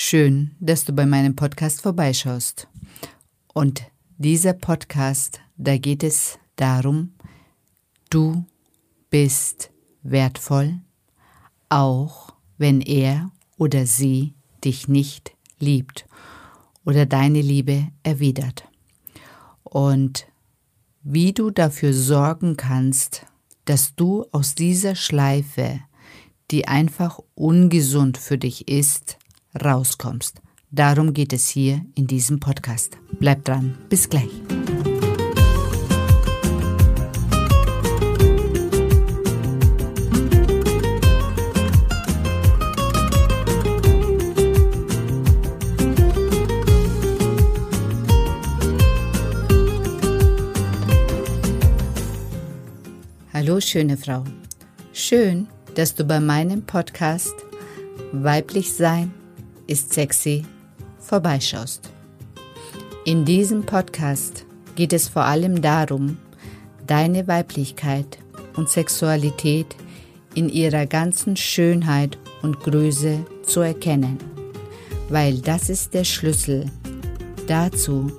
Schön, dass du bei meinem Podcast vorbeischaust. Und dieser Podcast, da geht es darum, du bist wertvoll, auch wenn er oder sie dich nicht liebt oder deine Liebe erwidert. Und wie du dafür sorgen kannst, dass du aus dieser Schleife, die einfach ungesund für dich ist, rauskommst. Darum geht es hier in diesem Podcast. Bleib dran. Bis gleich. Hallo schöne Frau. Schön, dass du bei meinem Podcast Weiblich Sein ist sexy vorbeischaust. In diesem Podcast geht es vor allem darum, deine Weiblichkeit und Sexualität in ihrer ganzen Schönheit und Größe zu erkennen, weil das ist der Schlüssel dazu,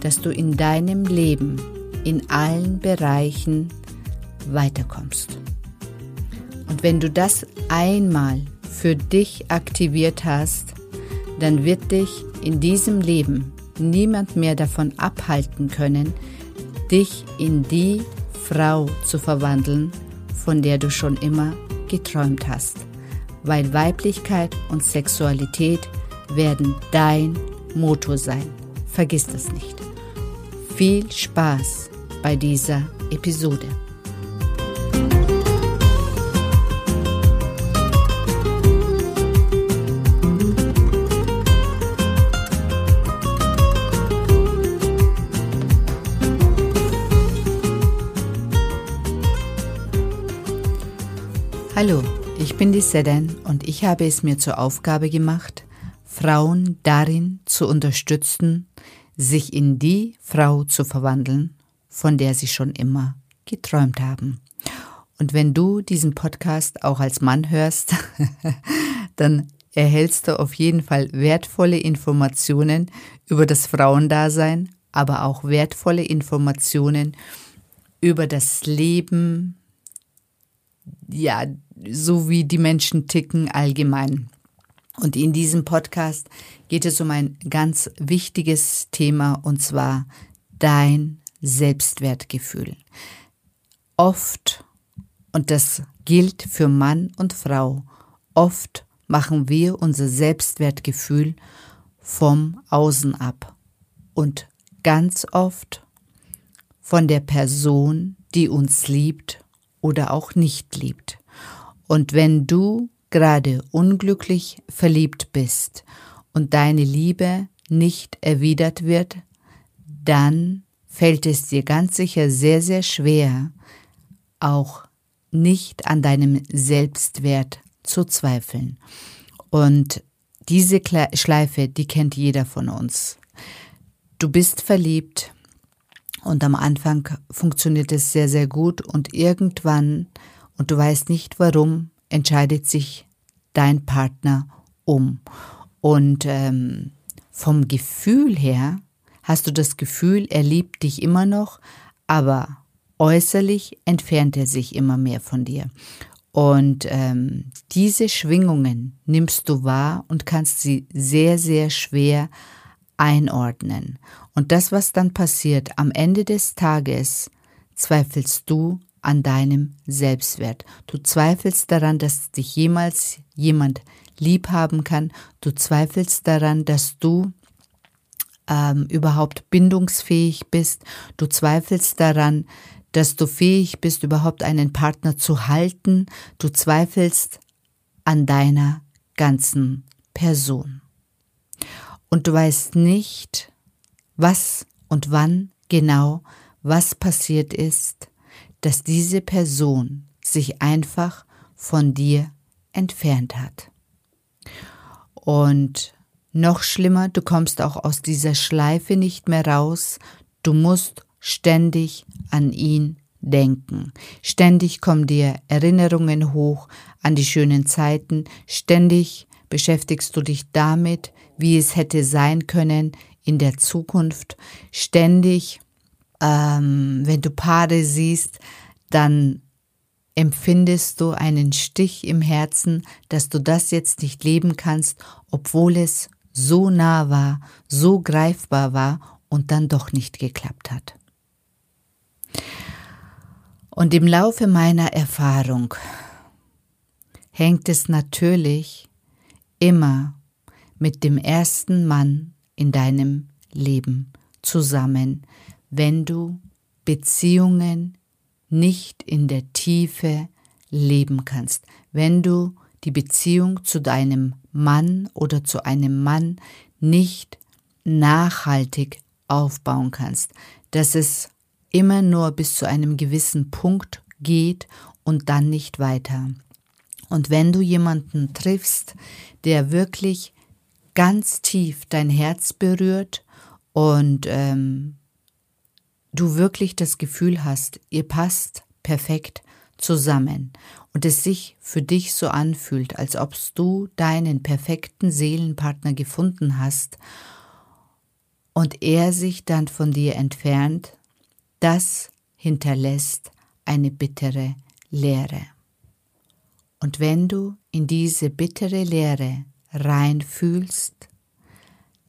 dass du in deinem Leben in allen Bereichen weiterkommst. Und wenn du das einmal für dich aktiviert hast, dann wird dich in diesem Leben niemand mehr davon abhalten können, dich in die Frau zu verwandeln, von der du schon immer geträumt hast. Weil Weiblichkeit und Sexualität werden dein Motor sein. Vergiss das nicht. Viel Spaß bei dieser Episode. Hallo, ich bin die Sedan und ich habe es mir zur Aufgabe gemacht, Frauen darin zu unterstützen, sich in die Frau zu verwandeln, von der sie schon immer geträumt haben. Und wenn du diesen Podcast auch als Mann hörst, dann erhältst du auf jeden Fall wertvolle Informationen über das Frauendasein, aber auch wertvolle Informationen über das Leben, ja, so wie die Menschen ticken allgemein. Und in diesem Podcast geht es um ein ganz wichtiges Thema und zwar dein Selbstwertgefühl. Oft, und das gilt für Mann und Frau, oft machen wir unser Selbstwertgefühl vom Außen ab und ganz oft von der Person, die uns liebt oder auch nicht liebt. Und wenn du gerade unglücklich verliebt bist und deine Liebe nicht erwidert wird, dann fällt es dir ganz sicher sehr, sehr schwer, auch nicht an deinem Selbstwert zu zweifeln. Und diese Schleife, die kennt jeder von uns. Du bist verliebt und am Anfang funktioniert es sehr, sehr gut und irgendwann und du weißt nicht warum, entscheidet sich dein Partner um. Und ähm, vom Gefühl her hast du das Gefühl, er liebt dich immer noch, aber äußerlich entfernt er sich immer mehr von dir. Und ähm, diese Schwingungen nimmst du wahr und kannst sie sehr, sehr schwer einordnen. Und das, was dann passiert, am Ende des Tages zweifelst du an deinem Selbstwert. Du zweifelst daran, dass dich jemals jemand lieb haben kann. Du zweifelst daran, dass du ähm, überhaupt bindungsfähig bist. Du zweifelst daran, dass du fähig bist, überhaupt einen Partner zu halten. Du zweifelst an deiner ganzen Person. Und du weißt nicht, was und wann genau was passiert ist, dass diese Person sich einfach von dir entfernt hat. Und noch schlimmer, du kommst auch aus dieser Schleife nicht mehr raus, du musst ständig an ihn denken. Ständig kommen dir Erinnerungen hoch an die schönen Zeiten, ständig beschäftigst du dich damit, wie es hätte sein können in der Zukunft. Ständig, ähm, wenn du Paare siehst, dann empfindest du einen Stich im Herzen, dass du das jetzt nicht leben kannst, obwohl es so nah war, so greifbar war und dann doch nicht geklappt hat. Und im Laufe meiner Erfahrung hängt es natürlich immer mit dem ersten Mann in deinem Leben zusammen, wenn du Beziehungen nicht in der Tiefe leben kannst, wenn du die Beziehung zu deinem Mann oder zu einem Mann nicht nachhaltig aufbauen kannst, dass es immer nur bis zu einem gewissen Punkt geht und dann nicht weiter. Und wenn du jemanden triffst, der wirklich ganz tief dein Herz berührt und ähm, du wirklich das Gefühl hast, ihr passt perfekt zusammen und es sich für dich so anfühlt, als ob du deinen perfekten Seelenpartner gefunden hast und er sich dann von dir entfernt, das hinterlässt eine bittere Leere. Und wenn du in diese bittere Leere reinfühlst,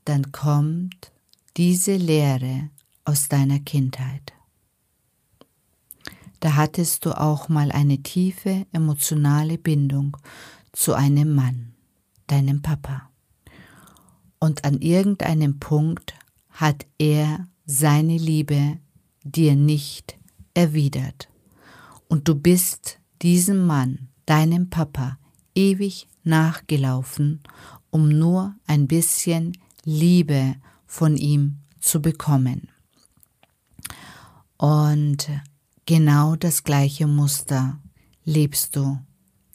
dann kommt diese Leere aus deiner Kindheit. Da hattest du auch mal eine tiefe emotionale Bindung zu einem Mann, deinem Papa. Und an irgendeinem Punkt hat er seine Liebe dir nicht erwidert. Und du bist diesem Mann, deinem Papa, ewig nachgelaufen, um nur ein bisschen Liebe von ihm zu bekommen. Und genau das gleiche Muster lebst du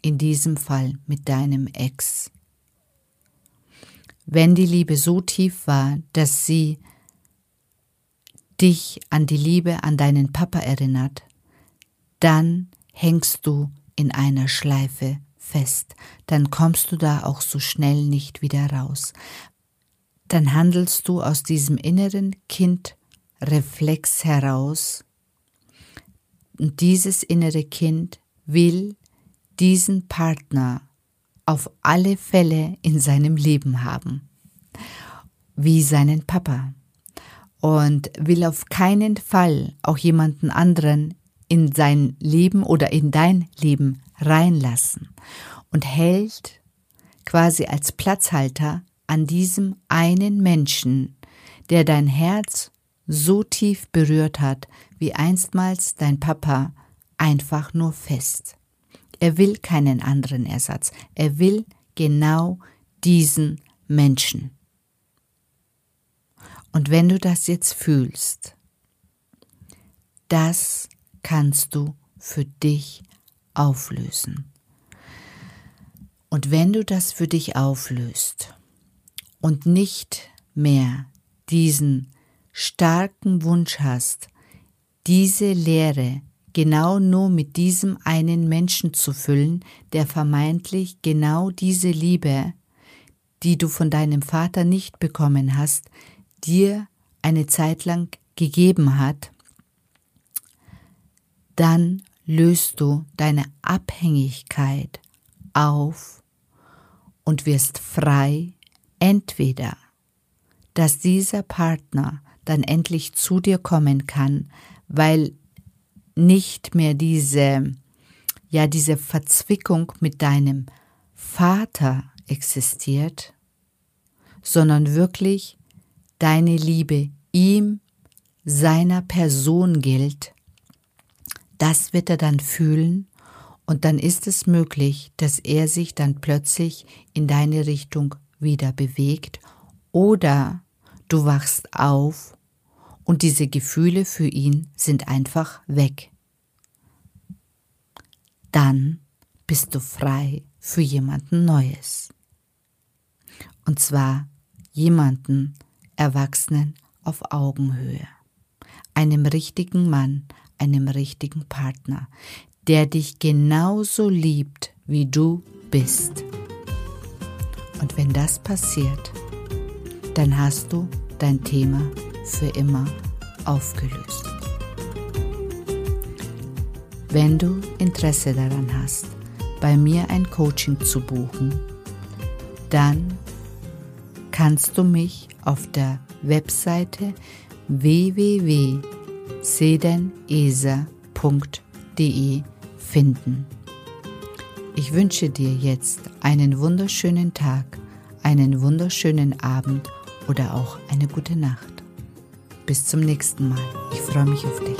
in diesem Fall mit deinem Ex. Wenn die Liebe so tief war, dass sie dich an die Liebe an deinen Papa erinnert, dann hängst du in einer Schleife fest, dann kommst du da auch so schnell nicht wieder raus. Dann handelst du aus diesem inneren Kindreflex heraus. Und dieses innere Kind will diesen Partner auf alle Fälle in seinem Leben haben, wie seinen Papa. Und will auf keinen Fall auch jemanden anderen in sein Leben oder in dein Leben reinlassen und hält quasi als Platzhalter an diesem einen Menschen, der dein Herz so tief berührt hat, wie einstmals dein Papa, einfach nur fest. Er will keinen anderen Ersatz, er will genau diesen Menschen. Und wenn du das jetzt fühlst, das kannst du für dich auflösen. Und wenn du das für dich auflöst und nicht mehr diesen starken Wunsch hast, diese Lehre genau nur mit diesem einen Menschen zu füllen, der vermeintlich genau diese Liebe, die du von deinem Vater nicht bekommen hast, dir eine Zeit lang gegeben hat, dann löst du deine Abhängigkeit auf und wirst frei, entweder, dass dieser Partner dann endlich zu dir kommen kann, weil nicht mehr diese, ja, diese Verzwickung mit deinem Vater existiert, sondern wirklich deine Liebe ihm, seiner Person gilt, das wird er dann fühlen und dann ist es möglich, dass er sich dann plötzlich in deine Richtung wieder bewegt oder du wachst auf und diese Gefühle für ihn sind einfach weg. Dann bist du frei für jemanden Neues. Und zwar jemanden, Erwachsenen auf Augenhöhe, einem richtigen Mann, einem richtigen Partner, der dich genauso liebt, wie du bist. Und wenn das passiert, dann hast du dein Thema für immer aufgelöst. Wenn du Interesse daran hast, bei mir ein Coaching zu buchen, dann kannst du mich auf der Webseite www.sedenesa.de finden. Ich wünsche dir jetzt einen wunderschönen Tag, einen wunderschönen Abend oder auch eine gute Nacht. Bis zum nächsten Mal. Ich freue mich auf dich.